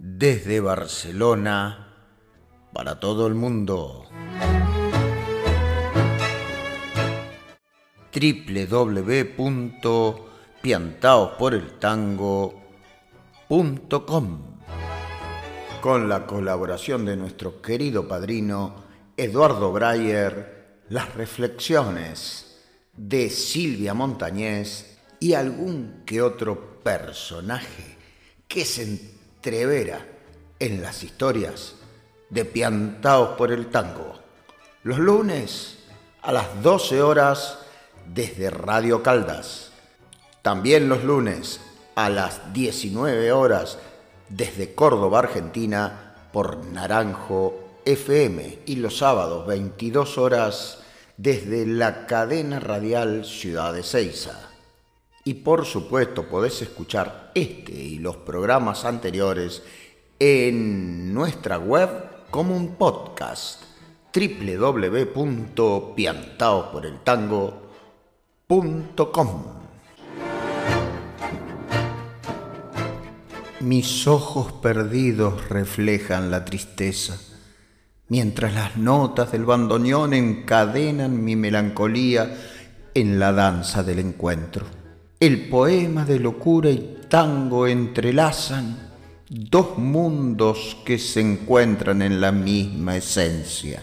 desde Barcelona para todo el mundo. www.piantaosporeltango.com Con la colaboración de nuestro querido padrino Eduardo Breyer, las reflexiones de Silvia Montañés y algún que otro personaje que se entrevera en las historias de Piantaos por el Tango. Los lunes a las 12 horas desde Radio Caldas. También los lunes a las 19 horas desde Córdoba, Argentina, por Naranjo FM y los sábados 22 horas desde la cadena radial Ciudad de Ceiza. Y por supuesto podés escuchar este y los programas anteriores en nuestra web como un podcast www.piantaosporeltango.com Mis ojos perdidos reflejan la tristeza mientras las notas del bandoneón encadenan mi melancolía en la danza del encuentro. El poema de locura y tango entrelazan dos mundos que se encuentran en la misma esencia.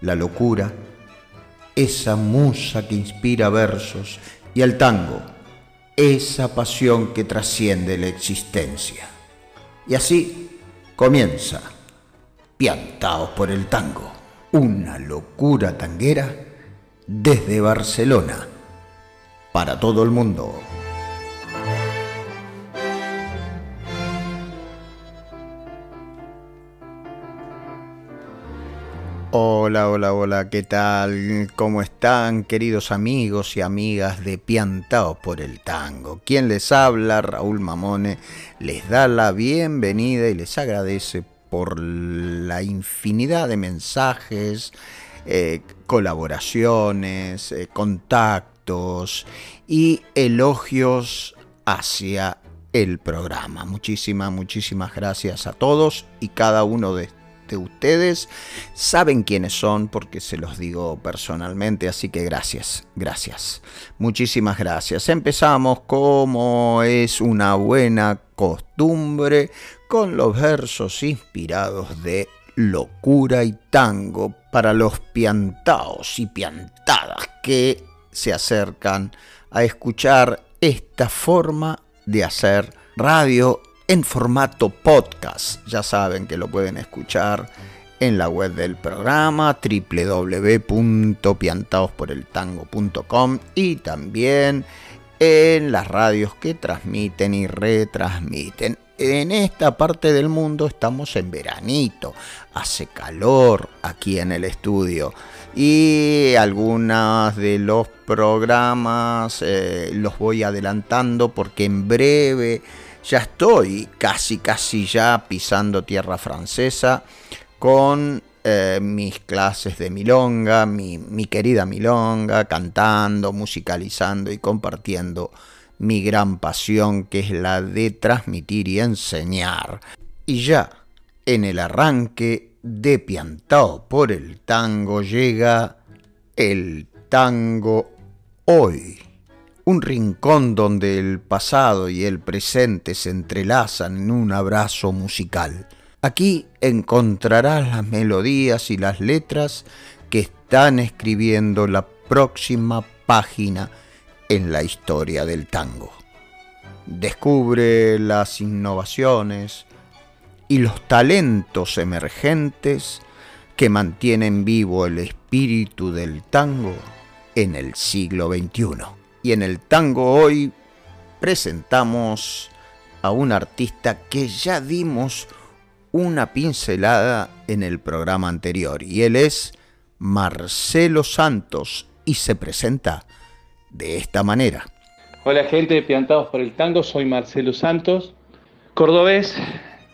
La locura, esa musa que inspira versos, y el tango, esa pasión que trasciende la existencia. Y así comienza piantaos por el tango. Una locura tanguera desde Barcelona para todo el mundo. Hola, hola, hola, ¿qué tal? ¿Cómo están, queridos amigos y amigas de Piantaos por el Tango? Quien les habla, Raúl Mamone, les da la bienvenida y les agradece por la infinidad de mensajes, eh, colaboraciones, eh, contactos y elogios hacia el programa. Muchísimas, muchísimas gracias a todos y cada uno de, de ustedes. Saben quiénes son porque se los digo personalmente, así que gracias, gracias. Muchísimas gracias. Empezamos como es una buena costumbre con los versos inspirados de locura y tango para los piantaos y piantadas que se acercan a escuchar esta forma de hacer radio en formato podcast. Ya saben que lo pueden escuchar en la web del programa www.piantaosporeltango.com y también en las radios que transmiten y retransmiten en esta parte del mundo estamos en veranito, hace calor aquí en el estudio. Y algunos de los programas eh, los voy adelantando porque en breve ya estoy casi casi ya pisando tierra francesa con eh, mis clases de milonga, mi, mi querida milonga, cantando, musicalizando y compartiendo mi gran pasión que es la de transmitir y enseñar. Y ya en el arranque de Piantao por el tango llega el tango hoy. Un rincón donde el pasado y el presente se entrelazan en un abrazo musical. Aquí encontrarás las melodías y las letras que están escribiendo la próxima página en la historia del tango. Descubre las innovaciones y los talentos emergentes que mantienen vivo el espíritu del tango en el siglo XXI. Y en el tango hoy presentamos a un artista que ya dimos una pincelada en el programa anterior y él es Marcelo Santos y se presenta de esta manera. Hola gente de Piantados por el Tango, soy Marcelo Santos, cordobés,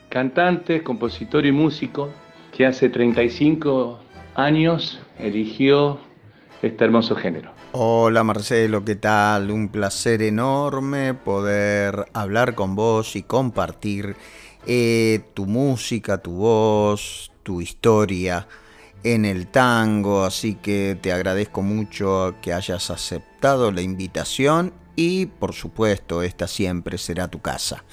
cantante, compositor y músico, que hace 35 años eligió este hermoso género. Hola Marcelo, ¿qué tal? Un placer enorme poder hablar con vos y compartir eh, tu música, tu voz, tu historia en el tango, así que te agradezco mucho que hayas aceptado la invitación y por supuesto esta siempre será tu casa.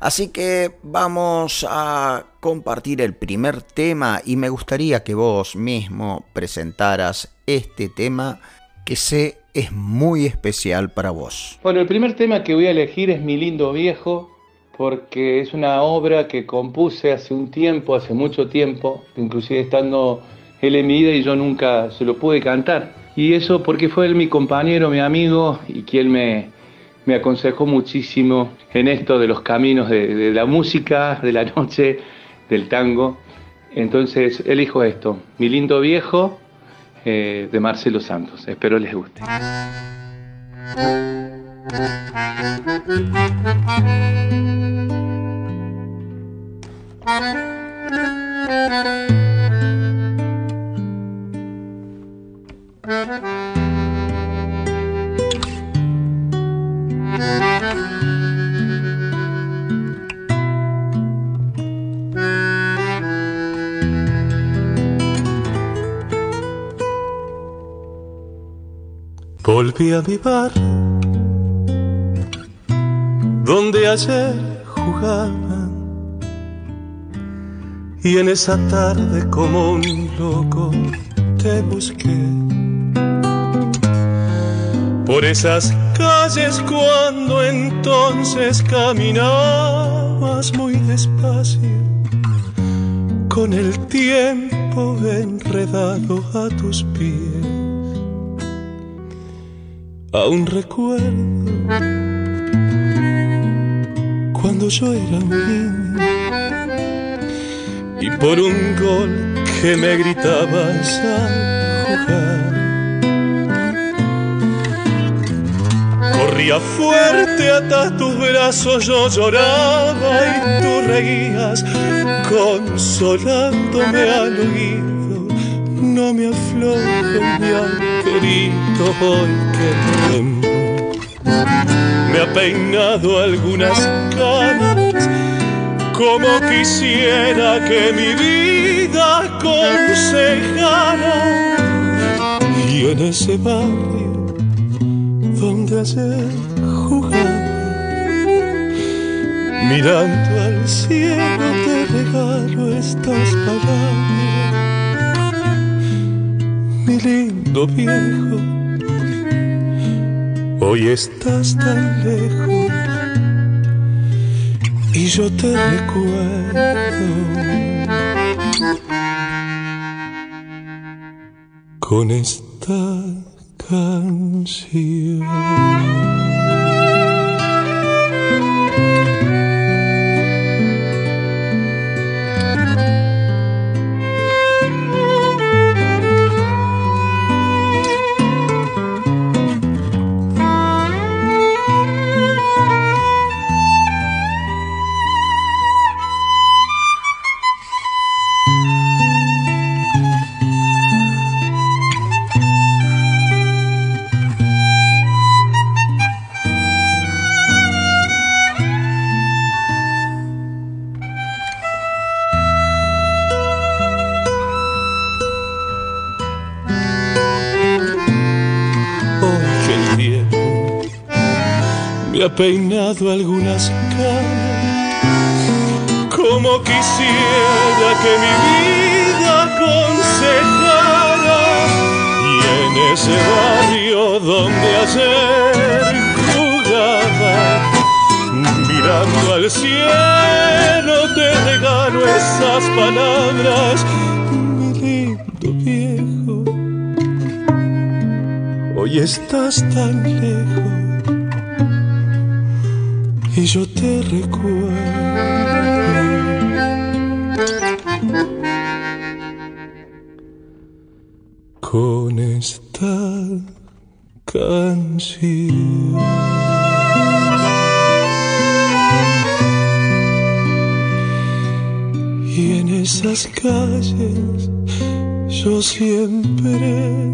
Así que vamos a compartir el primer tema y me gustaría que vos mismo presentaras este tema que sé es muy especial para vos. Bueno, el primer tema que voy a elegir es Mi lindo viejo porque es una obra que compuse hace un tiempo, hace mucho tiempo, inclusive estando él en mi vida y yo nunca se lo pude cantar. Y eso porque fue él mi compañero, mi amigo y quien me, me aconsejó muchísimo en esto de los caminos de, la música, de la noche, del tango. Entonces elijo esto, Mi lindo viejo eh, de Marcelo Santos. Espero les guste. Volví a mi bar, donde ayer jugaban, y en esa tarde como un loco te busqué. Por esas calles cuando entonces caminabas muy despacio, con el tiempo enredado a tus pies. Aún recuerdo cuando yo era un niño y por un gol que me gritabas Corría fuerte hasta tus brazos, yo lloraba y tú reías, consolándome al oído. No me aflojo mi querido hoy que tiempo me ha peinado algunas canas como quisiera que mi vida aconsejara y en ese barrio donde ayer jugaba mirando al cielo te regalo estas palabras. Mi lindo viejo, hoy estás tan lejos y yo te recuerdo. Con esta canción. Algunas canas, como quisiera que mi vida aconsejara. Y en ese barrio donde ayer jugaba, mirando al cielo, te regalo esas palabras, mi lindo viejo. Hoy estás tan lejos y yo te recuerdo. con esta canción. Y en esas calles yo siempre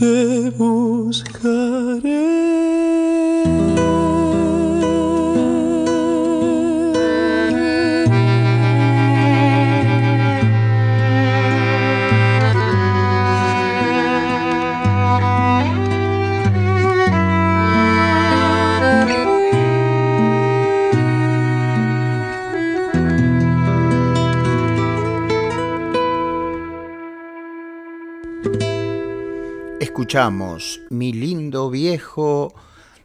te buscaré. Escuchamos Mi lindo viejo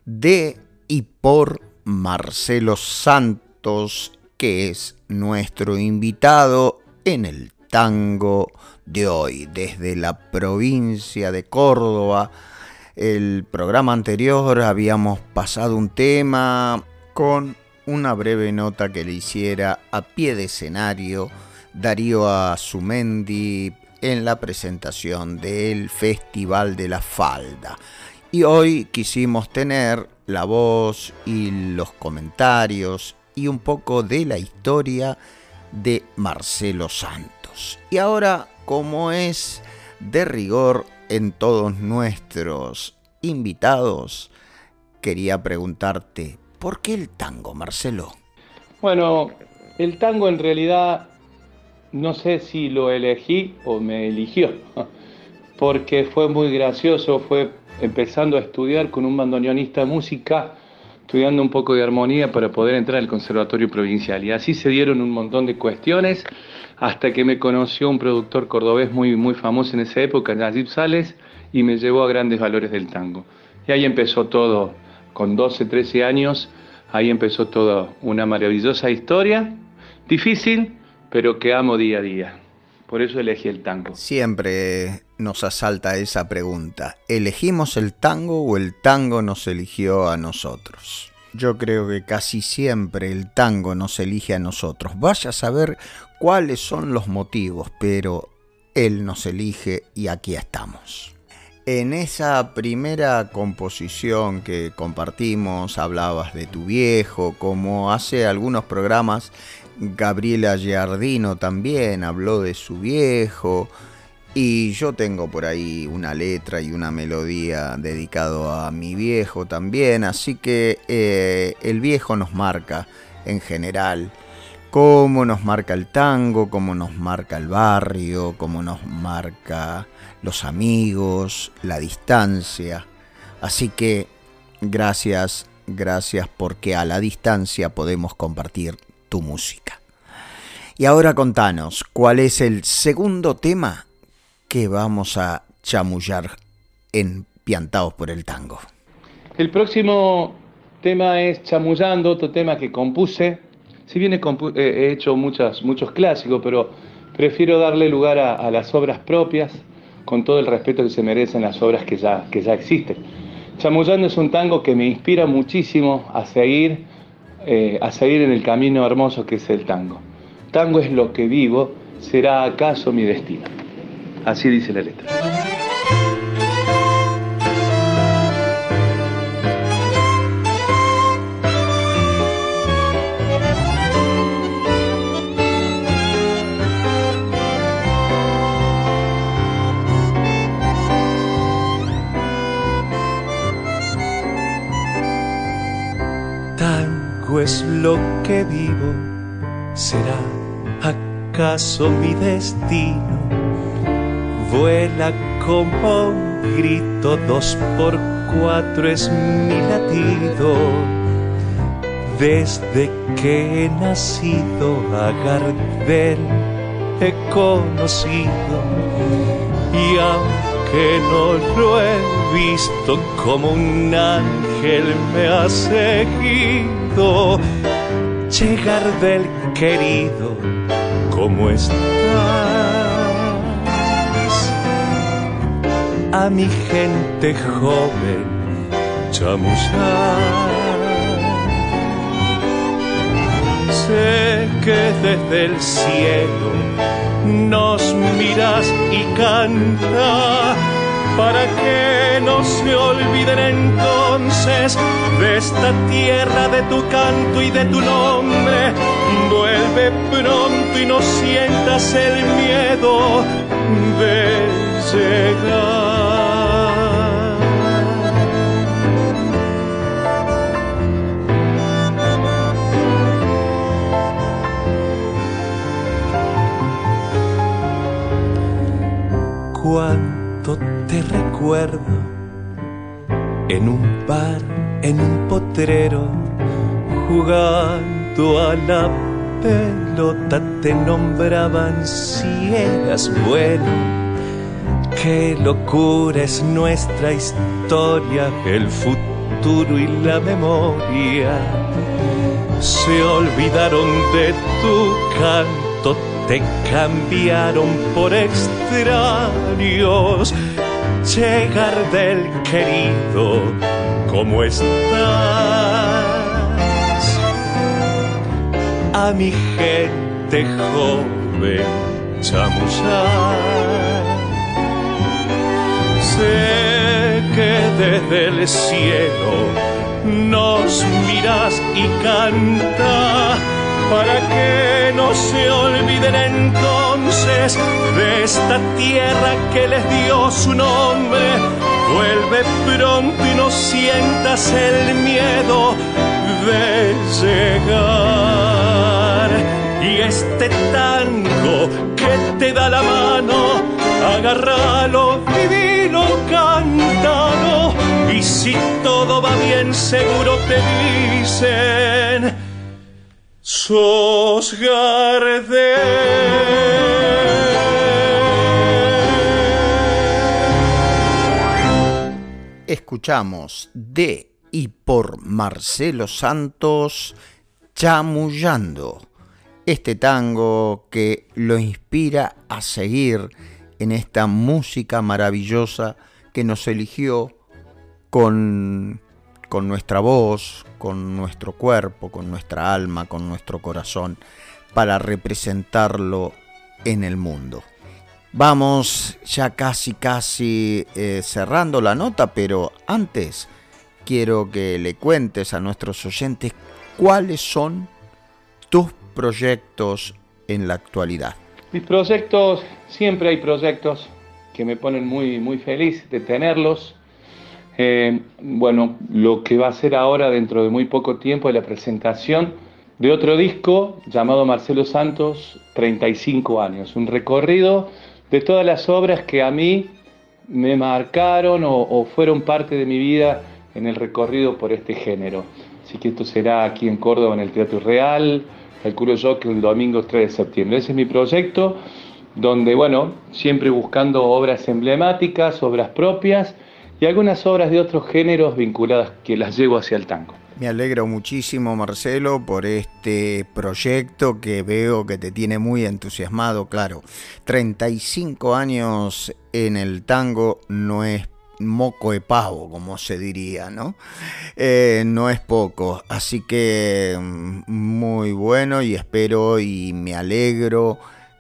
de y por Marcelo Santos, que es nuestro invitado en el tango de hoy, desde la provincia de Córdoba. El programa anterior habíamos pasado un tema con una breve nota que le hiciera a pie de escenario Darío Azumendi en la presentación del Festival de la Falda. Y hoy quisimos tener la voz y los comentarios y un poco de la historia de Marcelo Santos. Y ahora, como es de rigor en todos nuestros invitados, quería preguntarte, ¿por qué el tango, Marcelo? Bueno, el tango en realidad no sé si lo elegí o me eligió, porque fue muy gracioso, fue empezando a estudiar con un bandoneonista de música, estudiando un poco de armonía para poder entrar al Conservatorio Provincial. Y así se dieron un montón de cuestiones hasta que me conoció un productor cordobés muy, muy famoso en esa época, Nayib Sales, y me llevó a grandes valores del tango. Y ahí empezó todo, con 12, 13 años, ahí empezó toda una maravillosa historia, difícil, pero que amo día a día. Por eso elegí el tango. Siempre nos asalta esa pregunta. ¿Elegimos el tango o el tango nos eligió a nosotros? Yo creo que casi siempre el tango nos elige a nosotros. Vaya a saber cuáles son los motivos, pero él nos elige y aquí estamos. En esa primera composición que compartimos hablabas de tu viejo, como hace algunos programas Gabriela Giardino también habló de su viejo. Y yo tengo por ahí una letra y una melodía dedicado a mi viejo también. Así que eh, el viejo nos marca en general. Cómo nos marca el tango, cómo nos marca el barrio, cómo nos marca los amigos, la distancia. Así que gracias, gracias porque a la distancia podemos compartir tu música. Y ahora contanos, ¿cuál es el segundo tema que vamos a chamullar en Piantados por el Tango? El próximo tema es Chamullando, otro tema que compuse. Si bien he, eh, hecho muchas, muchos clásicos, pero prefiero darle lugar a, las obras propias, con todo el respeto que se merecen las obras que ya, que ya existen. Chamullando es un tango que me inspira muchísimo a seguir eh, a seguir en el camino hermoso que es el tango. Tango es lo que vivo, será acaso mi destino. Así dice la letra. Lo que vivo, será acaso mi destino. Vuela como un grito, dos por cuatro es mi latido. Desde que he nacido a Gardel he conocido y aunque no lo he visto como un ángel me ha seguido llegar del querido, ¿cómo estás? A mi gente joven, chamusar. Sé que desde el cielo nos miras y canta para que no se olviden entonces de esta tierra, de tu canto y de tu nombre. Vuelve pronto y no sientas el miedo de llegar. Jugando a la pelota te nombraban si eras bueno. Qué locura es nuestra historia, el futuro y la memoria. Se olvidaron de tu canto, te cambiaron por extraños. Llegar del querido, ¿cómo estás? A mi gente joven chamullar. Sé que desde el cielo nos miras y canta para que no se olviden entonces de esta tierra que les dio su nombre. Vuelve pronto y no sientas el miedo de llegar. Y este tango que te da la mano, agárralo, vivilo, cántalo. Y si todo va bien, seguro te dicen sos Escuchamos de y por Marcelo Santos Chamullando, este tango que lo inspira a seguir en esta música maravillosa que nos eligió con, con nuestra voz, con nuestro cuerpo, con nuestra alma, con nuestro corazón, para representarlo en el mundo. Vamos ya casi, casi eh, cerrando la nota, pero antes quiero que le cuentes a nuestros oyentes cuáles son tus proyectos en la actualidad. Mis proyectos, siempre hay proyectos que me ponen muy, muy feliz de tenerlos. Eh, bueno, lo que va a ser ahora dentro de muy poco tiempo es la presentación de otro disco llamado Marcelo Santos, 35 años, un recorrido de todas las obras que a mí me marcaron o, fueron parte de mi vida en el recorrido por este género. Así que esto será aquí en Córdoba, en el Teatro Real, calculo yo que el domingo 3 de septiembre. Ese es mi proyecto, donde, bueno, siempre buscando obras emblemáticas, obras propias, y algunas obras de otros géneros vinculadas que las llevo hacia el tango. Me alegro muchísimo, Marcelo, por este proyecto que veo que te tiene muy entusiasmado. Claro, 35 años en el tango no es moco de pavo, como se diría, ¿no? Eh, no es poco. Así que mm, muy bueno y espero y me alegro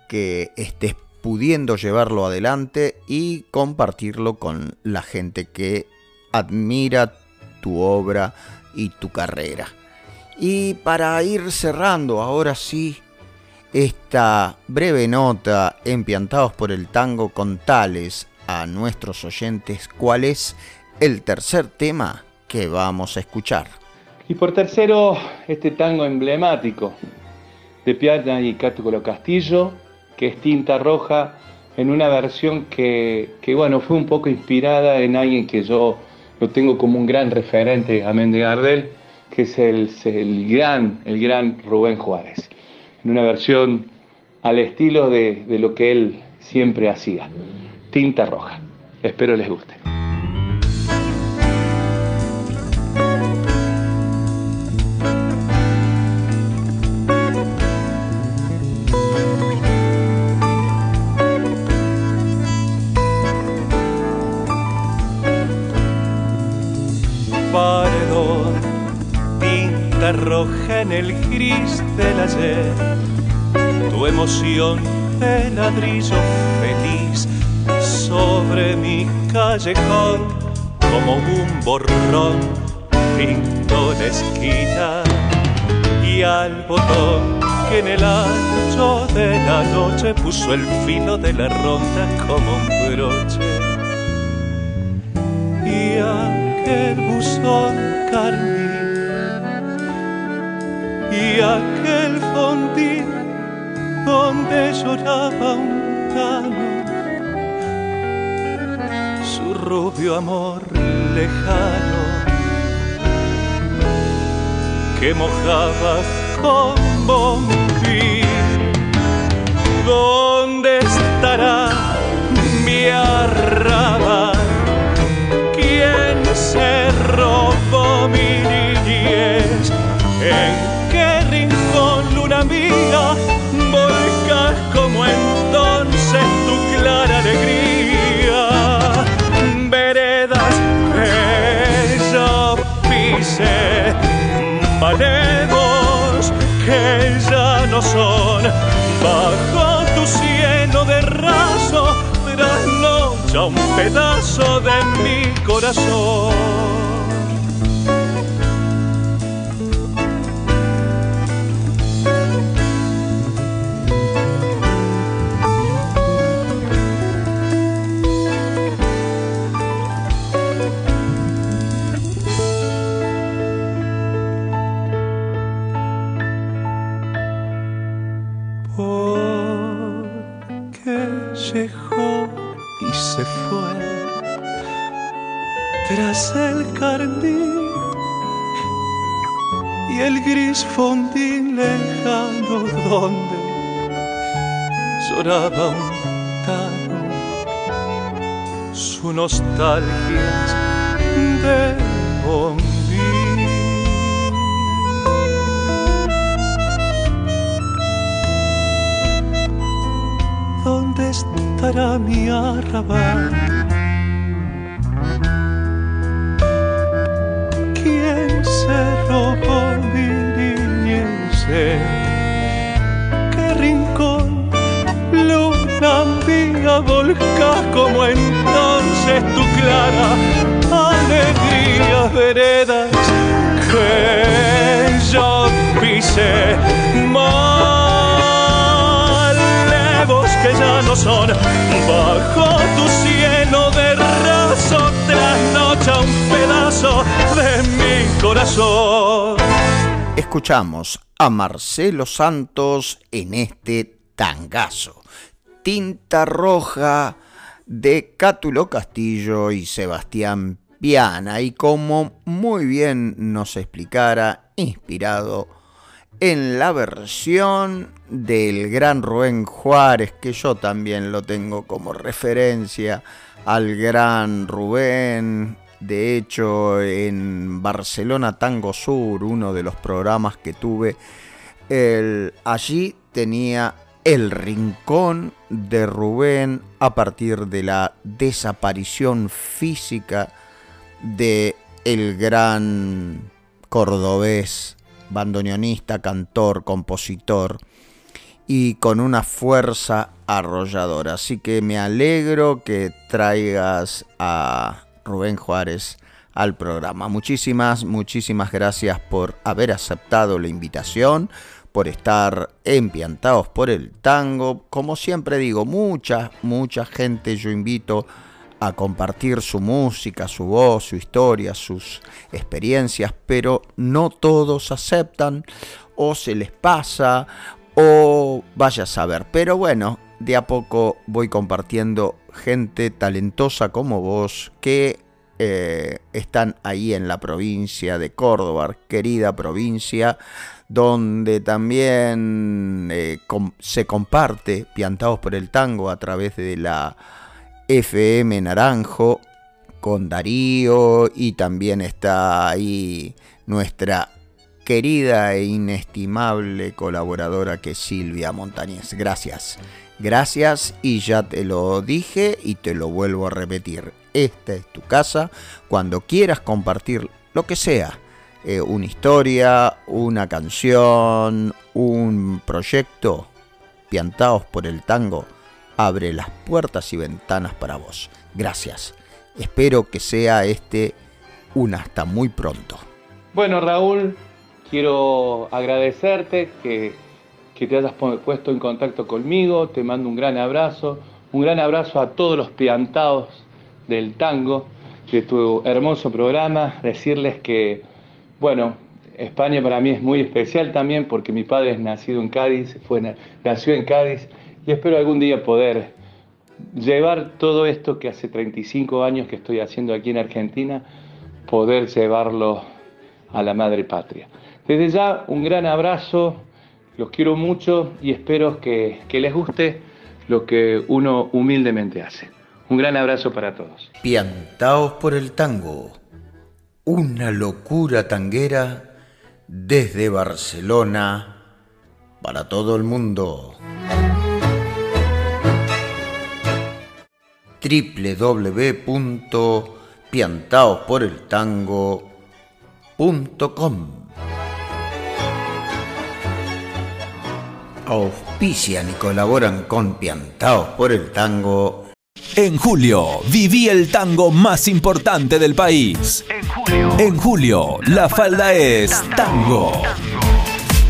que estés pudiendo llevarlo adelante y compartirlo con la gente que admira tu obra y tu carrera. Y para ir cerrando ahora sí esta breve nota en Piantados por el Tango, tales a nuestros oyentes cuál es el tercer tema que vamos a escuchar. Y por tercero, este tango emblemático de Piana y Cátulo Castillo, que es tinta roja, en una versión que, bueno, fue un poco inspirada en alguien que yo lo tengo como un gran referente, amén de Gardel, que es el, el, gran, el gran Rubén Juárez, en una versión al estilo de, de lo que él siempre hacía, tinta roja. Espero les guste. Del ayer. Tu emoción de ladrillo feliz sobre mi callejón como un borrón pintó la esquina y al botón que en el ancho de la noche puso el filo de la ronda como un broche y aquel buzón carmín aquel fondín donde lloraba un tano su rubio amor lejano que mojaba con bombín. ¿Dónde estará mi arrabal? ¿Quién se robó mi mía, volcas como entonces tu clara alegría? Veredas que yo pise, valemos que ya no son bajo tu cielo de raso trasnocha un pedazo de mi corazón. El gris fondín lejano donde lloraba un tano su nostalgia de bombín. ¿Dónde estará mi arrabal? ¿Quién se robó mía volcás como entonces tu clara alegría veredas que yo pisé malevos que ya no son bajo tu cielo de raso trasnocha un pedazo de mi corazón Escuchamos a Marcelo Santos en este tangazo. Tinta roja de Cátulo Castillo y Sebastián Piana. Y como muy bien nos explicara, inspirado en la versión del gran Rubén Juárez, que yo también lo tengo como referencia al gran Rubén. De hecho, en Barcelona Tango Sur, uno de los programas que tuve, el- allí tenía el rincón de Rubén a partir de la desaparición física de el gran cordobés, bandoneonista, cantor, compositor y con una fuerza arrolladora. Así que me alegro que traigas a Rubén Juárez al programa. Muchísimas, muchísimas gracias por haber aceptado la invitación, por estar empiantados por el tango. Como siempre digo, mucha, mucha gente yo invito a compartir su música, su voz, su historia, sus experiencias, pero no todos aceptan o se les pasa o vaya a saber. Pero bueno, de a poco voy compartiendo gente talentosa como vos que eh, están ahí en la provincia de Córdoba, querida provincia, donde también eh, se comparte Piantados por el Tango a través de la FM Naranjo con Darío y también está ahí nuestra querida e inestimable colaboradora que es Silvia Montañez. Gracias. Gracias y ya te lo dije y te lo vuelvo a repetir. Esta es tu casa. Cuando quieras compartir lo que sea, eh, una historia, una canción, un proyecto, piantados por el tango, abre las puertas y ventanas para vos. Gracias. Espero que sea este un hasta muy pronto. Bueno, Raúl, quiero agradecerte que, que te hayas puesto en contacto conmigo. Te mando un gran abrazo. Un gran abrazo a todos los piantados del tango, de tu hermoso programa. Decirles que, bueno, España para mí es muy especial también porque mi padre es nacido en Cádiz, fue, nació en Cádiz y espero algún día poder llevar todo esto que hace 35 años que estoy haciendo aquí en Argentina, poder llevarlo a la madre patria. Desde ya un gran abrazo, los quiero mucho y espero que, que les guste lo que uno humildemente hace. Un gran abrazo para todos. Piantaos por el tango, una locura tanguera desde Barcelona para todo el mundo. www.piantaosporeltango.com Auspician y colaboran con Piantaos por el Tango. En julio, viví el tango más importante del país. En julio, en julio la falda es tango.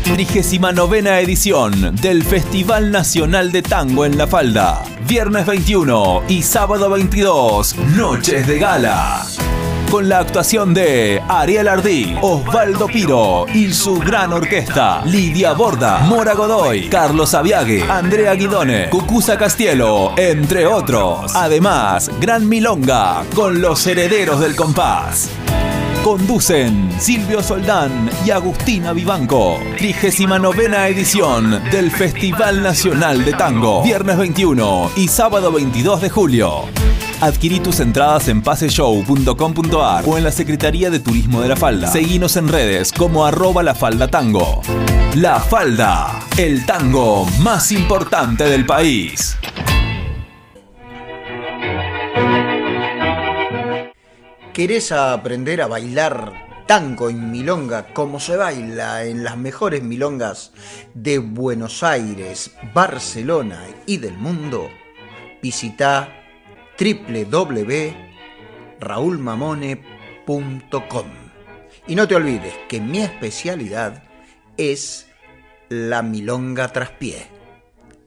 39 edición del Festival Nacional de Tango en La Falda. Viernes 21 y sábado 22, Noches de Gala. Con la actuación de Ariel Ardí, Osvaldo Piro y su gran orquesta. Lidia Borda, Mora Godoy, Carlos Aviague, Andrea Guidone, Cucusa Castielo, entre otros. Además, Gran Milonga con los herederos del compás. Conducen Silvio Soldán y Agustina Vivanco. 39 edición del Festival Nacional de Tango. Viernes 21 y sábado 22 de julio. Adquirí tus entradas en paseshow.com.ar o en la Secretaría de Turismo de La Falda. Seguinos en redes como arroba la falda tango. La Falda, el tango más importante del país. ¿Querés aprender a bailar tango en milonga como se baila en las mejores milongas de Buenos Aires, Barcelona y del mundo? Visita www.raulmamone.com. Y no te olvides que mi especialidad es la milonga traspié.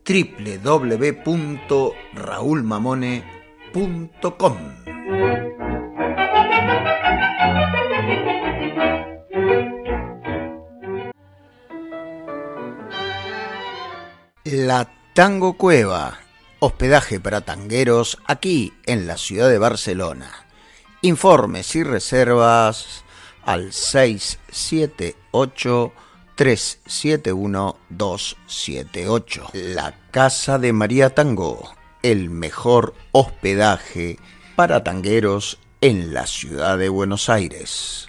www.raulmamone.com. La Tango Cueva, hospedaje para tangueros aquí en la ciudad de Barcelona. Informes y reservas al 678 371 278. La Casa de María Tango, el mejor hospedaje para tangueros en la ciudad de Buenos Aires.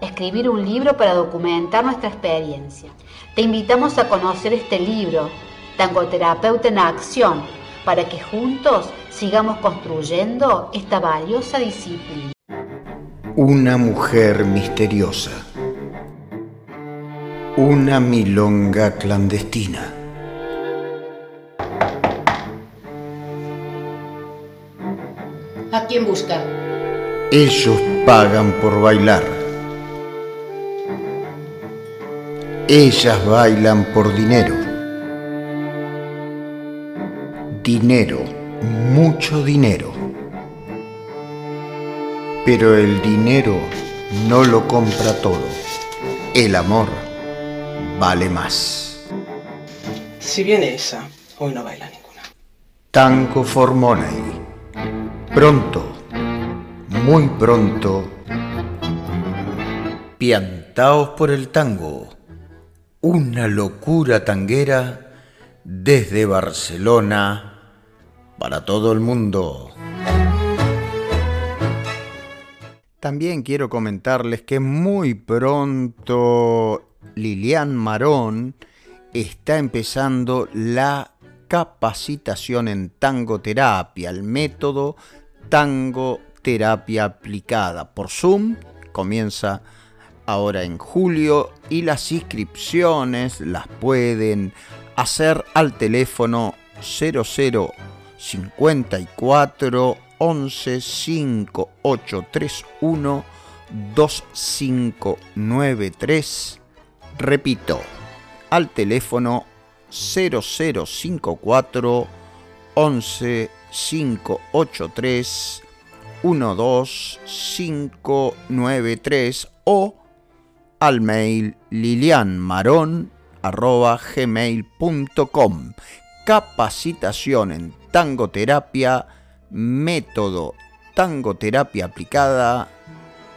Escribir un libro para documentar nuestra experiencia. Te invitamos a conocer este libro, Tangoterapeuta en Acción, para que juntos sigamos construyendo esta valiosa disciplina. Una mujer misteriosa. Una milonga clandestina. ¿A quién busca? Ellos pagan por bailar. Ellas bailan por dinero. Dinero, mucho dinero. Pero el dinero no lo compra todo. El amor vale más. Si viene esa, hoy no baila ninguna. Tango for Money. Pronto, muy pronto, piantaos por el tango. Una locura tanguera desde Barcelona para todo el mundo. También quiero comentarles que muy pronto Lilian Marón está empezando la capacitación en tangoterapia, el método tangoterapia aplicada por Zoom. Comienza ahora en julio y las inscripciones las pueden hacer al teléfono 0054 11 5831 2593. Repito, al teléfono 0054 11 583 12593 o al mail lilianmaron.gmail.com Capacitación en tangoterapia, método tangoterapia aplicada.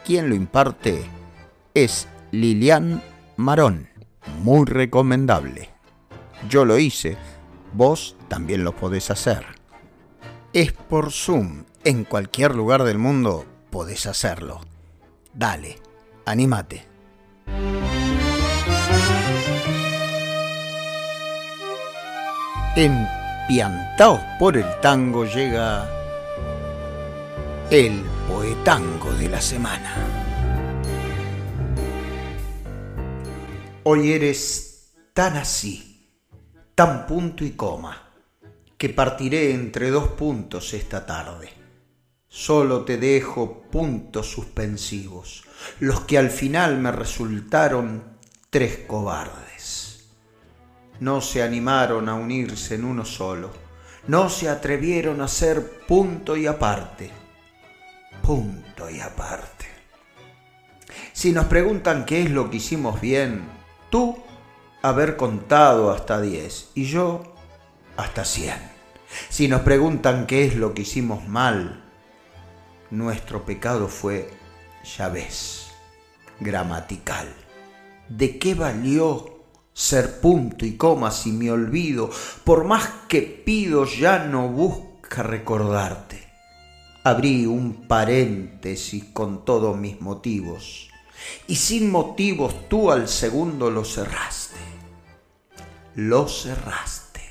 Quien lo imparte es Lilian Marón. Muy recomendable. Yo lo hice, vos también lo podés hacer. Es por Zoom, en cualquier lugar del mundo podés hacerlo. Dale, anímate. Empiantaos por el tango llega el poetango de la semana. Hoy eres tan así, tan punto y coma, que partiré entre dos puntos esta tarde. Solo te dejo puntos suspensivos, los que al final me resultaron tres cobardes. No se animaron a unirse en uno solo, no se atrevieron a ser punto y aparte, punto y aparte. Si nos preguntan qué es lo que hicimos bien, tú haber contado hasta diez y yo hasta cien. Si nos preguntan qué es lo que hicimos mal, nuestro pecado fue, ya ves, gramatical. ¿De qué valió ser punto y coma si me olvido? Por más que pido ya no busca recordarte. Abrí un paréntesis con todos mis motivos y sin motivos tú al segundo lo cerraste. Lo cerraste.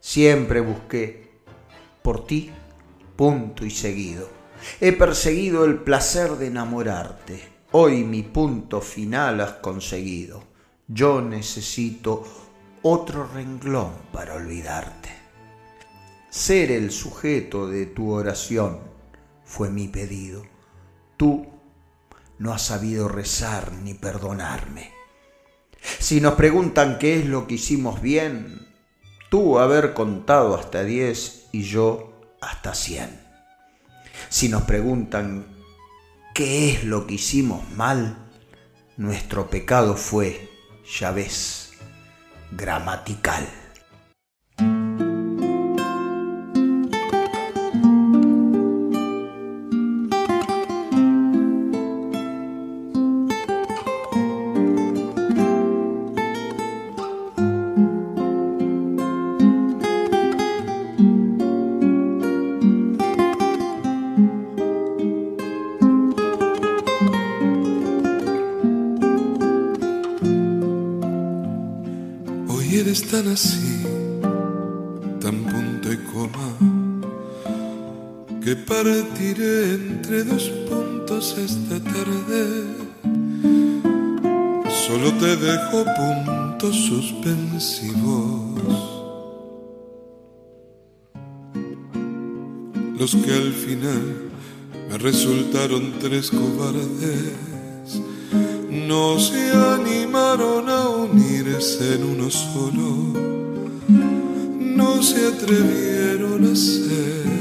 Siempre busqué por ti punto y seguido He perseguido el placer de enamorarte. Hoy mi punto final has conseguido. Yo necesito otro renglón para olvidarte. Ser el sujeto de tu oración fue mi pedido. Tú no has sabido rezar ni perdonarme. Si nos preguntan qué es lo que hicimos bien, tú haber contado hasta diez y yo hasta cien. Si nos preguntan qué es lo que hicimos mal, nuestro pecado fue, ya ves, gramatical. Se atrevieron a ser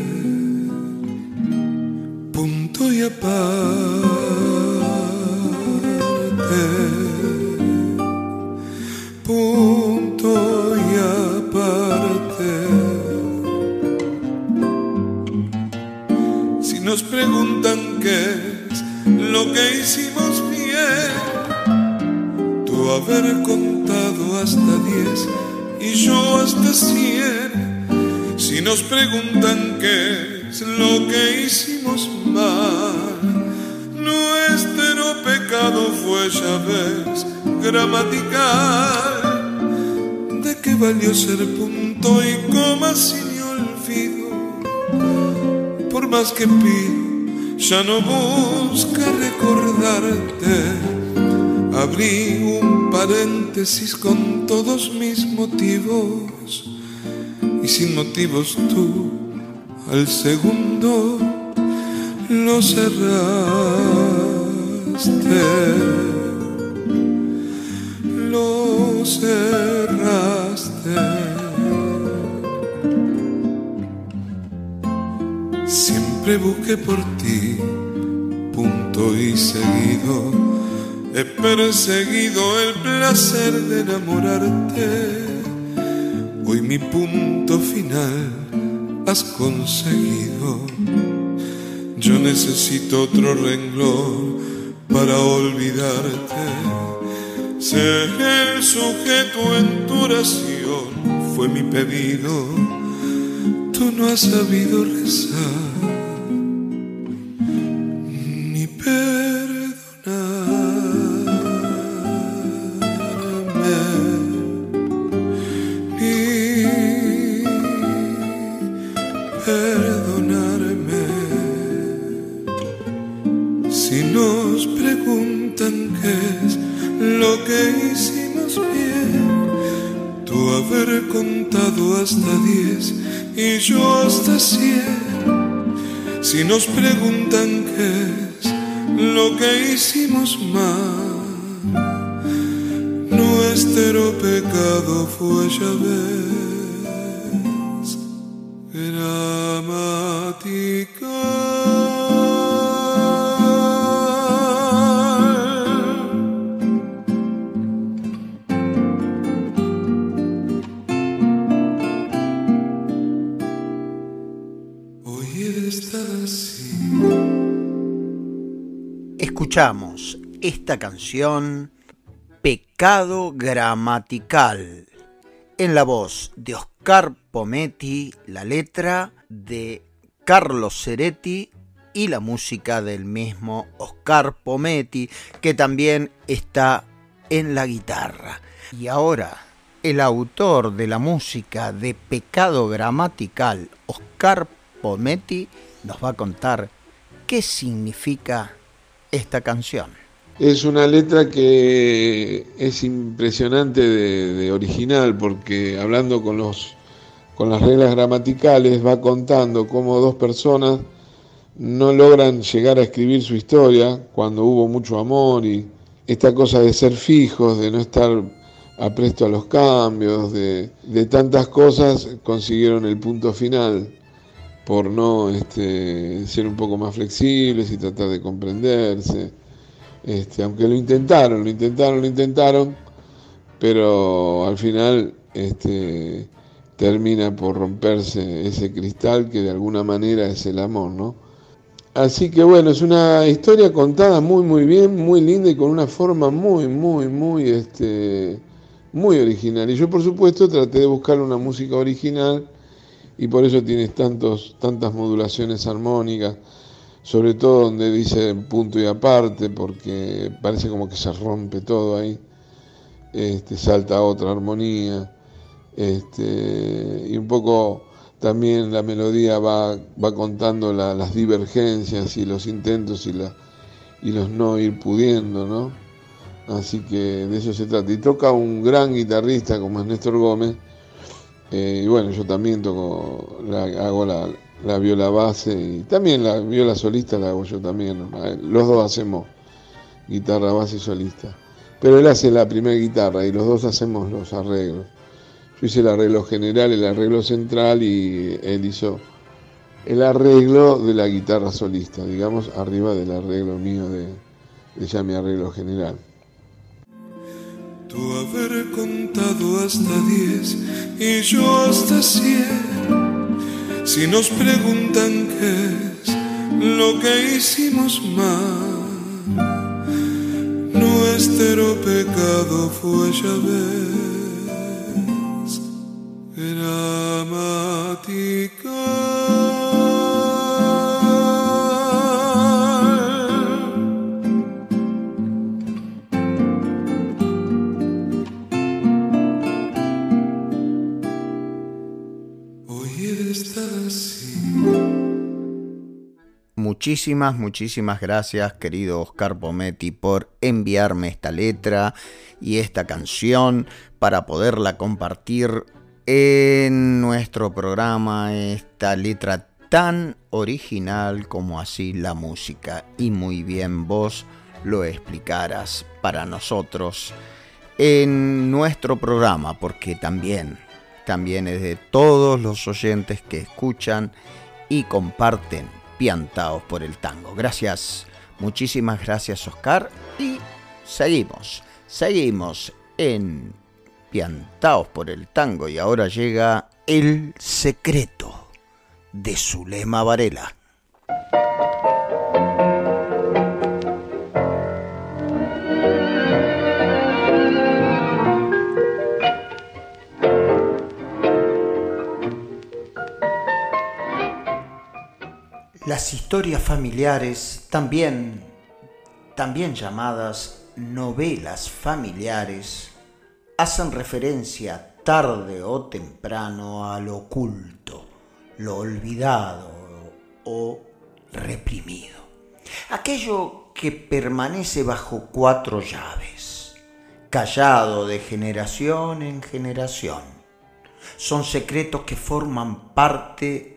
punto y coma sin olvido? Por más que pido, ya no busca recordarte. Abrí un paréntesis con todos mis motivos y sin motivos tú al segundo lo cerraste. Lo cerraste. Siempre busqué por ti, punto y seguido. He perseguido el placer de enamorarte. Hoy mi punto final has conseguido. Yo necesito otro renglón para olvidarte. Ser el sujeto en tu oración fue mi pedido. Tú no has sabido rezar Nos preguntan qué es lo que hicimos mal, nuestro pecado fue ya esta canción Pecado Gramatical en la voz de Oscar Pometti, la letra de Carlos Ceretti y la música del mismo Oscar Pometti, que también está en la guitarra. Y ahora, el autor de la música de Pecado Gramatical, Oscar Pometti, nos va a contar qué significa esta canción. Es una letra que es impresionante de, original porque hablando con los con las reglas gramaticales va contando cómo dos personas no logran llegar a escribir su historia cuando hubo mucho amor y esta cosa de ser fijos, de no estar apresto a los cambios, de, de tantas cosas consiguieron el punto final por no este, ser un poco más flexibles y tratar de comprenderse. Este, aunque lo intentaron, lo intentaron, lo intentaron, pero al final este, termina por romperse ese cristal que de alguna manera es el amor, ¿no? Así que bueno, es una historia contada muy muy bien, muy linda y con una forma muy muy muy este muy original. Y yo por supuesto traté de buscar una música original y por eso tienes tantos tantas modulaciones armónicas, sobre todo donde dice punto y aparte, porque parece como que se rompe todo ahí. Este, salta otra armonía. Este, y un poco también la melodía va, va contando la- las divergencias y los intentos y, la, y los no ir pudiendo, ¿no? Así que de eso se trata. Y toca un gran guitarrista como es Néstor Gómez. eh, y bueno, yo también toco, hago la, la viola base y también la viola solista la hago yo también. ¿no? Los dos hacemos guitarra base y solista. Pero él hace la primera guitarra y los dos hacemos los arreglos. Yo hice el arreglo general, el arreglo central y él hizo el arreglo de la guitarra solista, digamos, arriba del arreglo mío de, de ya mi arreglo general. Tú haber contado hasta diez y yo hasta cien. Si nos preguntan qué es lo que hicimos mal. Nuestro pecado fue ya ves Muchísimas, muchísimas gracias, querido Oscar Pometti, por enviarme esta letra y esta canción para poderla compartir en nuestro programa. Esta letra tan original como así la música. Y muy bien vos lo explicarás para nosotros en nuestro programa, porque también, también es de todos los oyentes que escuchan y comparten piantaos por el tango. Gracias, muchísimas gracias Oscar y seguimos, seguimos en piantaos por el tango y ahora llega el secreto de Zulema Varela. Las historias familiares, también, también llamadas novelas familiares, hacen referencia tarde o temprano a lo oculto, lo olvidado o reprimido. Aquello que permanece bajo cuatro llaves, callado de generación en generación. Son secretos que forman parte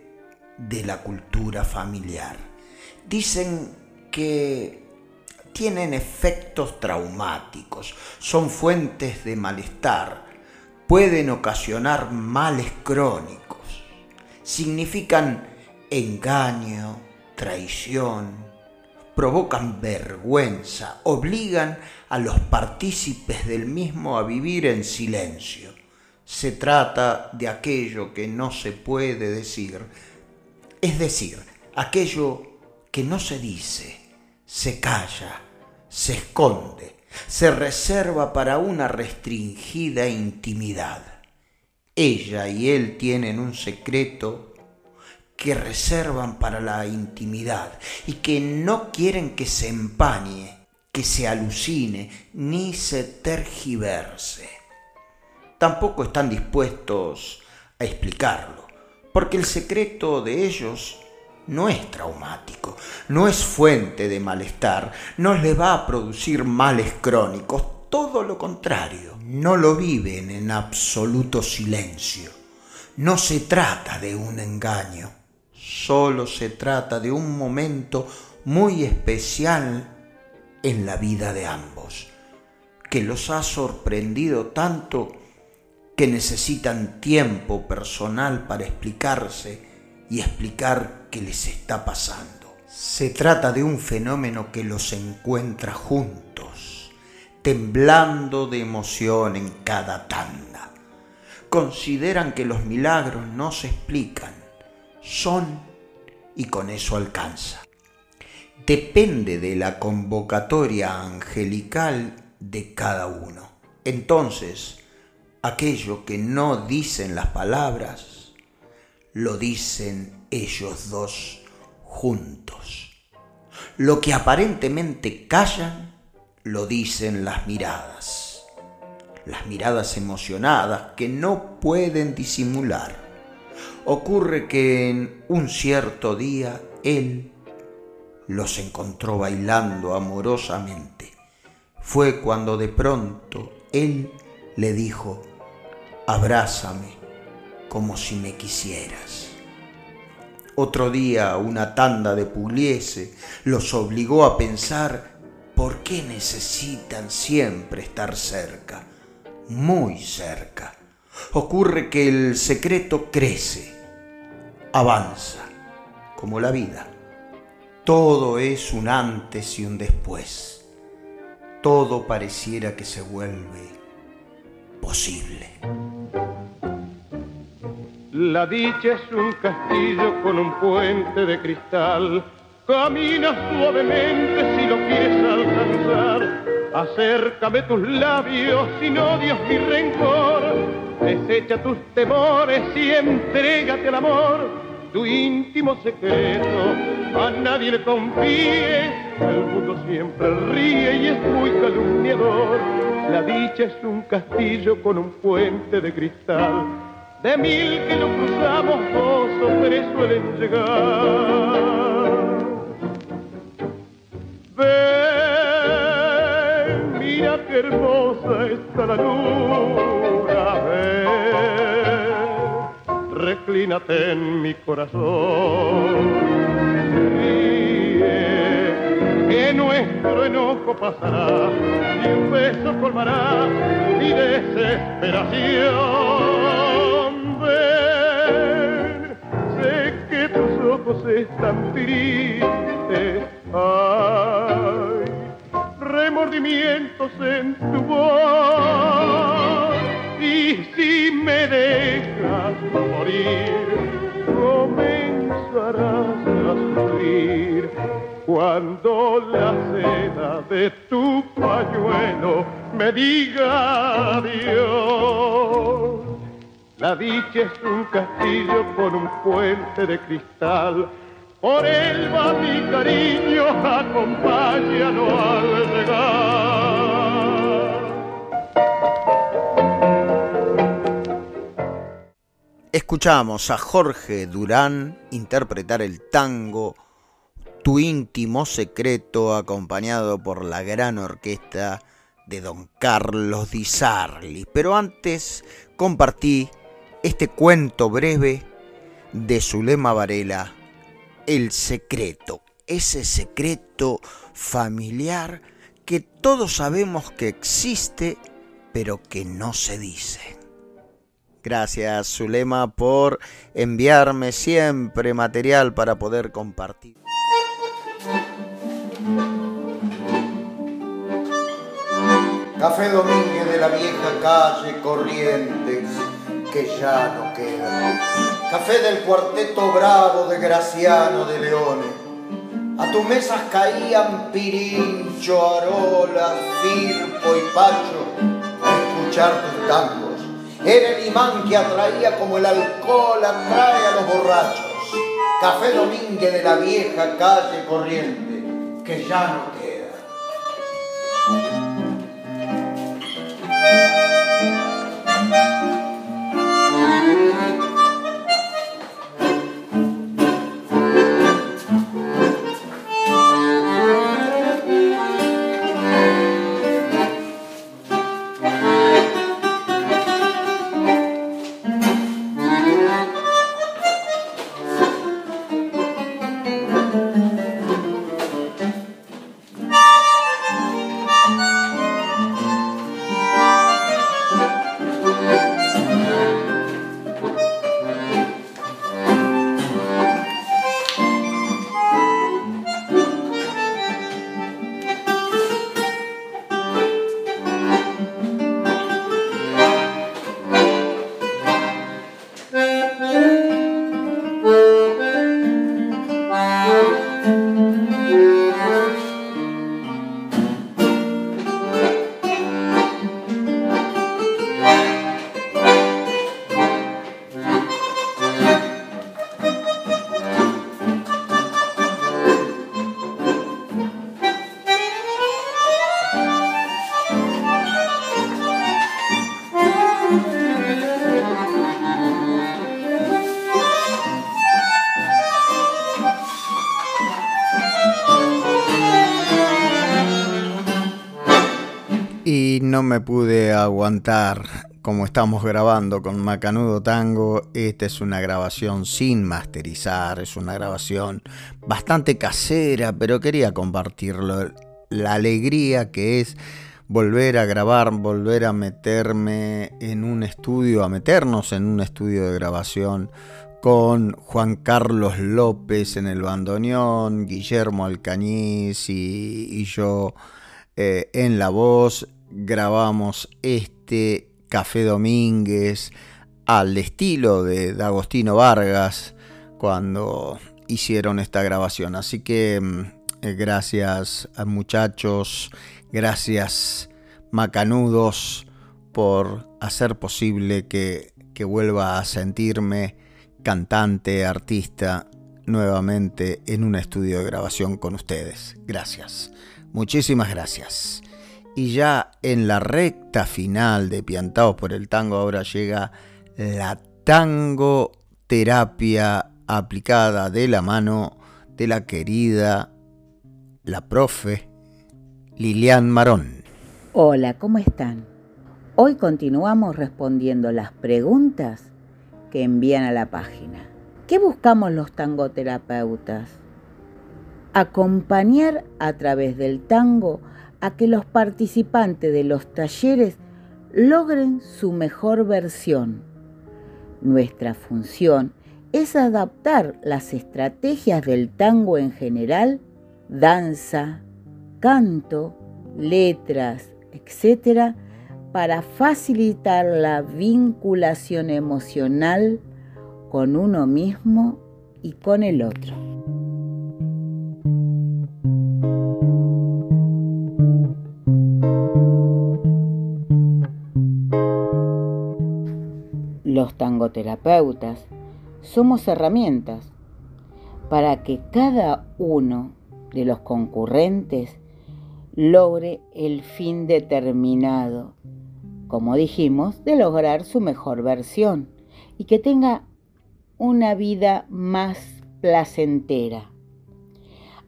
de la cultura familiar. Dicen que tienen efectos traumáticos, son fuentes de malestar, pueden ocasionar males crónicos, significan engaño, traición, provocan vergüenza, obligan a los partícipes del mismo a vivir en silencio. Se trata de aquello que no se puede decir es decir, aquello que no se dice, se calla, se esconde, se reserva para una restringida intimidad. Ella y él tienen un secreto que reservan para la intimidad y que no quieren que se empañe, que se alucine ni se tergiverse. Tampoco están dispuestos a explicarlo porque el secreto de ellos no es traumático, no es fuente de malestar, no les va a producir males crónicos, todo lo contrario, no lo viven en absoluto silencio. No se trata de un engaño, solo se trata de un momento muy especial en la vida de ambos, que los ha sorprendido tanto que necesitan tiempo personal para explicarse y explicar qué les está pasando. Se trata de un fenómeno que los encuentra juntos, temblando de emoción en cada tanda. Consideran que los milagros no se explican, son y con eso alcanza. Depende de la convocatoria angelical de cada uno. Entonces, aquello que no dicen las palabras, lo dicen ellos dos juntos. Lo que aparentemente callan, lo dicen las miradas. Las miradas emocionadas que no pueden disimular. Ocurre que en un cierto día él los encontró bailando amorosamente. Fue cuando de pronto él le dijo, abrázame como si me quisieras. Otro día una tanda de pugliese los obligó a pensar por qué necesitan siempre estar cerca, muy cerca. Ocurre que el secreto crece, avanza, como la vida. Todo es un antes y un después. Todo pareciera que se vuelve posible. La dicha es un castillo con un puente de cristal Camina suavemente si lo quieres alcanzar. Acércame tus labios sin odios ni rencor. Desecha tus temores y entrégate al amor. Tu íntimo secreto a nadie le confíe. El mundo siempre ríe y es muy calumniador. La dicha es un castillo con un puente de cristal. De mil que lo cruzamos, dos o tres suelen llegar. Ven, mira qué hermosa está la luna, ven, reclínate en mi corazón. Ríe, que nuestro enojo pasará y un beso colmará mi desesperación. Tus ojos están tristes hay remordimientos en tu voz. Y si me dejas morir comenzarás a sufrir. Cuando la seda de tu pañuelo me diga adiós. La dicha es un castillo con un puente de cristal por él va mi cariño, acompáñalo al llegar. Escuchamos a Jorge Durán interpretar el tango Tu íntimo secreto acompañado por la gran orquesta de don Carlos Di Sarli. Pero antes compartí este cuento breve de Zulema Varela el secreto, ese secreto familiar que todos sabemos que existe, pero que no se dice. Gracias, Zulema, por enviarme siempre material para poder compartir. Café Domínguez de la vieja calle Corrientes, que ya no queda café del cuarteto bravo de Graciano de Leone. A tus mesas caían Pirincho, Arola, Firpo y Pacho a escuchar tus tangos. Era el imán que atraía como el alcohol atrae a los borrachos. Café Domínguez de la vieja calle corriente, que ya no queda. Mm-hmm. Me pude aguantar como estamos grabando con Macanudo Tango. Esta es una grabación sin masterizar, es una grabación bastante casera, pero quería compartirlo. La alegría que es volver a grabar, volver a meterme en un estudio, a meternos en un estudio de grabación con Juan Carlos López en el bandoneón, Guillermo Alcañiz y, yo eh, en la voz grabamos este Café Domínguez al estilo de, Agostino Vargas, cuando hicieron esta grabación. Así que mm, eh, gracias a muchachos, gracias macanudos por hacer posible que, que vuelva a sentirme cantante, artista, nuevamente en un estudio de grabación con ustedes. Gracias, muchísimas gracias. Y ya en la recta final de Piantados por el Tango ahora llega la tango terapia aplicada de la mano de la querida, la profe Lilian Marón. Hola, ¿cómo están? Hoy continuamos respondiendo las preguntas que envían a la página. ¿Qué buscamos los tangoterapeutas? Acompañar a través del tango a que los participantes de los talleres logren su mejor versión. Nuestra función es adaptar las estrategias del tango en general, danza, canto, letras, etc., para facilitar la vinculación emocional con uno mismo y con el otro. Los tangoterapeutas somos herramientas para que cada uno de los concurrentes logre el fin determinado, como dijimos, de lograr su mejor versión y que tenga una vida más placentera.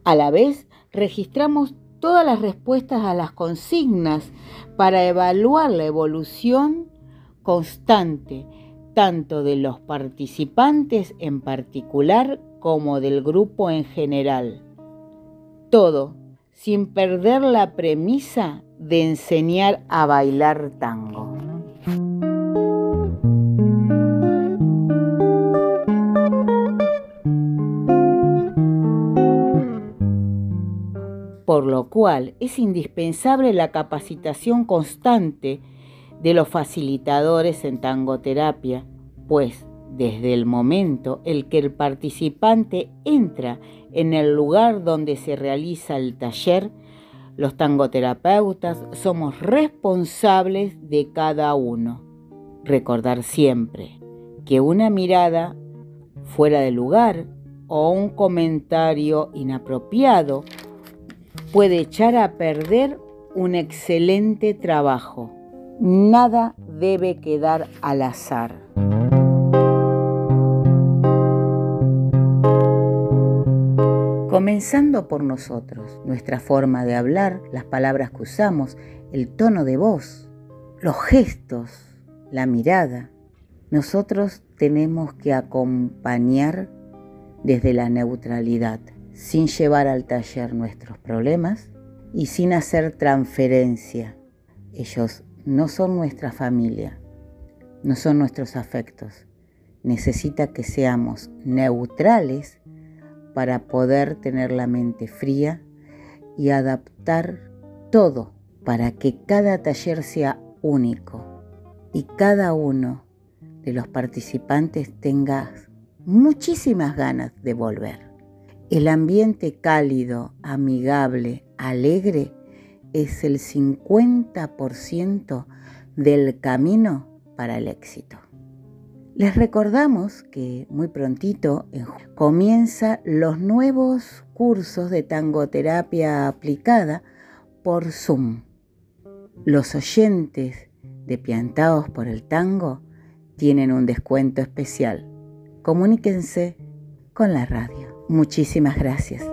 A la vez, registramos todas las respuestas a las consignas para evaluar la evolución constante, tanto de los participantes en particular como del grupo en general. Todo sin perder la premisa de enseñar a bailar tango. por lo cual es indispensable la capacitación constante de los facilitadores en tangoterapia, pues desde el momento en que el participante entra en el lugar donde se realiza el taller, los tangoterapeutas somos responsables de cada uno. Recordar siempre que una mirada fuera de lugar o un comentario inapropiado puede echar a perder un excelente trabajo. Nada debe quedar al azar. Comenzando por nosotros, nuestra forma de hablar, las palabras que usamos, el tono de voz, los gestos, la mirada. Nosotros tenemos que acompañar desde la neutralidad sin llevar al taller nuestros problemas y sin hacer transferencia. Ellos no son nuestra familia, no son nuestros afectos. Necesita que seamos neutrales para poder tener la mente fría y adaptar todo para que cada taller sea único y cada uno de los participantes tenga muchísimas ganas de volver. El ambiente cálido, amigable, alegre es el 50% del camino para el éxito. Les recordamos que muy prontito comienza los nuevos cursos de tangoterapia aplicada por Zoom. Los oyentes de Piantados por el Tango tienen un descuento especial. Comuníquense con la radio. Muchísimas gracias.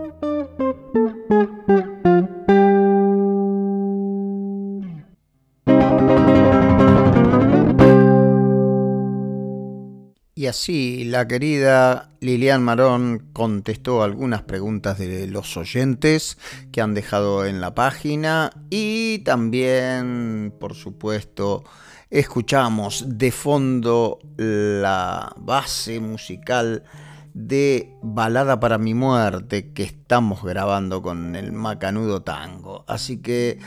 Y así la querida Lilian Marón contestó algunas preguntas de los oyentes que han dejado en la página. Y también, por supuesto, escuchamos de fondo la base musical de Balada para mi muerte que estamos grabando con el Macanudo Tango. Así que,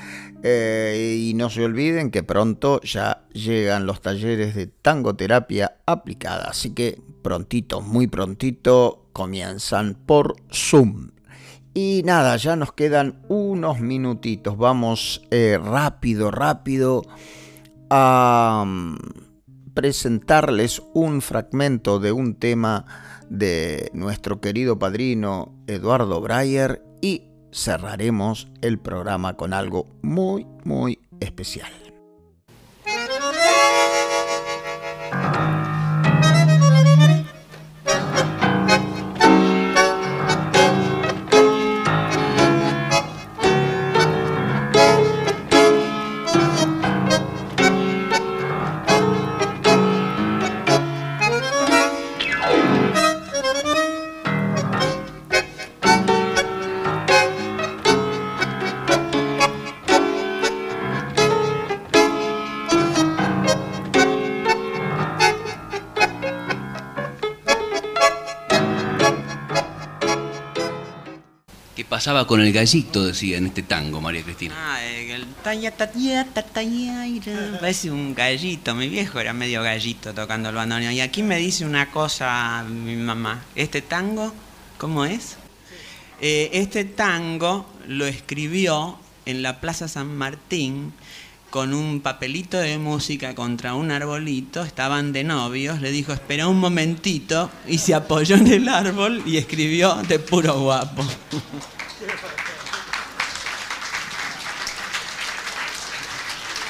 eh, y no se olviden que pronto ya llegan los talleres de tangoterapia aplicada. Así que prontito, muy prontito comienzan por Zoom. Y nada, ya nos quedan unos minutitos. Vamos eh, rápido, rápido a mm, presentarles un fragmento de un tema de nuestro querido padrino Eduardo Breyer y cerraremos el programa con algo muy, muy especial. Pasaba con el gallito, decía en este tango, María Cristina. Ah, el taya, taya, Parece un gallito, mi viejo era medio gallito tocando el bandoneón. Y aquí me dice una cosa mi mamá. ¿Este tango cómo es? Eh, este tango lo escribió en la Plaza San Martín con un papelito de música contra un arbolito, estaban de novios, le dijo espera un momentito y se apoyó en el árbol y escribió de puro guapo.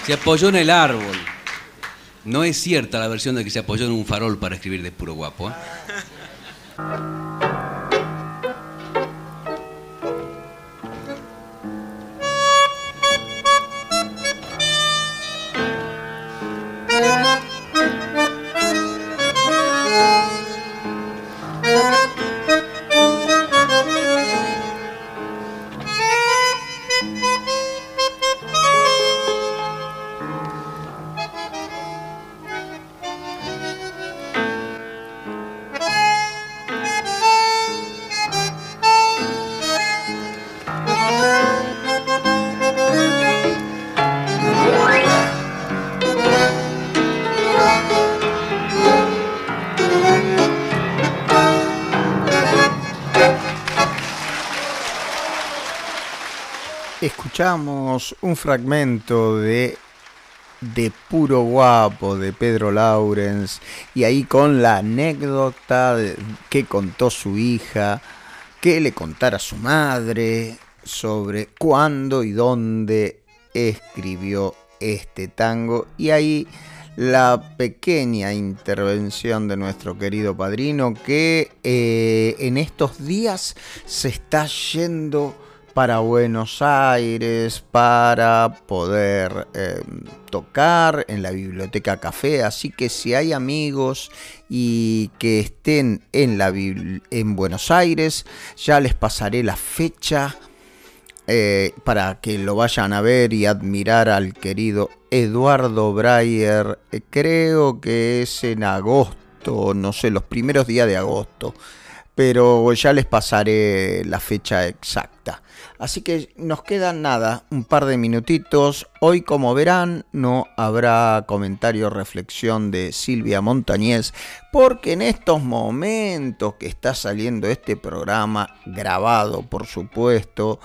Se apoyó en el árbol. No es cierta la versión de que se apoyó en un farol para escribir de puro guapo. ¿eh? Un fragmento de de puro guapo de Pedro Laurens y ahí con la anécdota que contó su hija, que le contara su madre sobre cuándo y dónde escribió este tango. Y ahí la pequeña intervención de nuestro querido padrino que eh, en estos días se está yendo para Buenos Aires, para poder eh, tocar en la biblioteca Café. Así que si hay amigos y que estén en, la, en Buenos Aires, ya les pasaré la fecha eh, para que lo vayan a ver y admirar al querido Eduardo Breyer. Eh, creo que es en agosto, no sé, los primeros días de agosto. Pero ya les pasaré la fecha exacta. Así que nos quedan nada, un par de minutitos. Hoy, como verán, no habrá comentario o reflexión de Silvia Montañez, porque en estos momentos que está saliendo este programa, grabado por supuesto,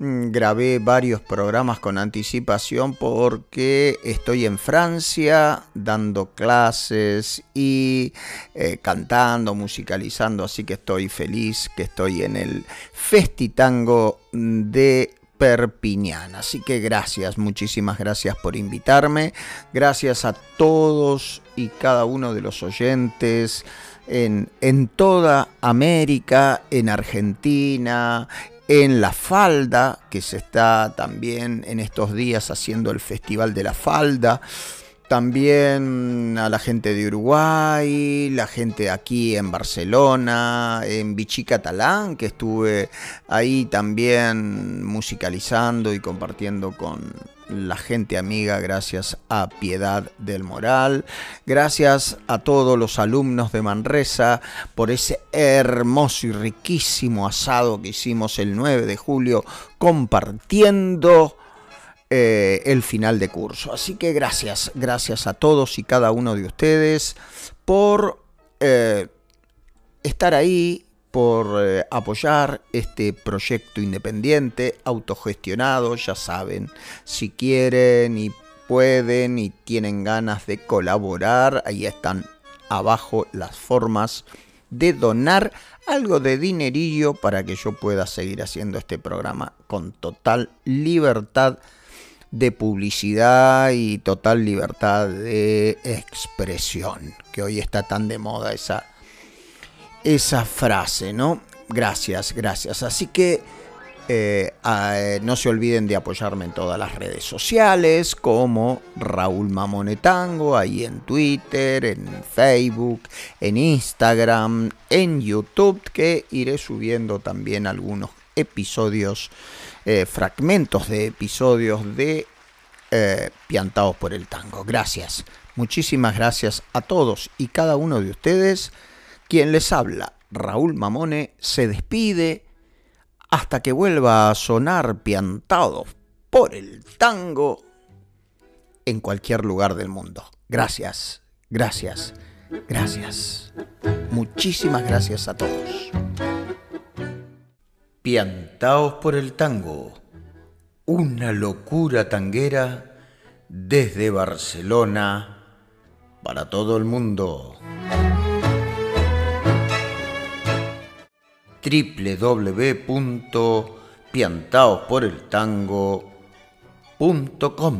grabé varios programas con anticipación porque estoy en Francia dando clases y eh, cantando, musicalizando, así que estoy feliz que estoy en el Festitango de Perpiñán. Así que gracias, muchísimas gracias por invitarme. Gracias a todos y cada uno de los oyentes. En, en, toda América, en Argentina, en La Falda, que se está también en estos días haciendo el Festival de la Falda. También a la gente de Uruguay, la gente aquí en Barcelona, en Vichy Catalán, que estuve ahí también musicalizando y compartiendo con, la gente amiga, gracias a Piedad del Moral, gracias a todos los alumnos de Manresa por ese hermoso y riquísimo asado que hicimos el 9 de julio compartiendo eh, el final de curso. Así que gracias, gracias a todos y cada uno de ustedes por eh, estar ahí, por eh, apoyar este proyecto independiente, autogestionado, ya saben, si quieren y pueden y tienen ganas de colaborar, ahí están abajo las formas de donar algo de dinerillo para que yo pueda seguir haciendo este programa con total libertad de publicidad y total libertad de expresión, que hoy está tan de moda esa, esa frase, ¿no? Gracias, gracias. Así que eh, no se olviden de apoyarme en todas las redes sociales, como Raúl Mamonetango, ahí en Twitter, en Facebook, en Instagram, en YouTube, que iré subiendo también algunos episodios, eh, fragmentos de episodios de eh, Piantados por el Tango. Gracias, muchísimas gracias a todos y cada uno de ustedes. Quien les habla, Raúl Mamone, se despide hasta que vuelva a sonar piantado por el tango en cualquier lugar del mundo. Gracias, gracias, gracias. Muchísimas gracias a todos. Piantaos por el tango. Una locura tanguera desde Barcelona para todo el mundo. www.piantaosporeltango.com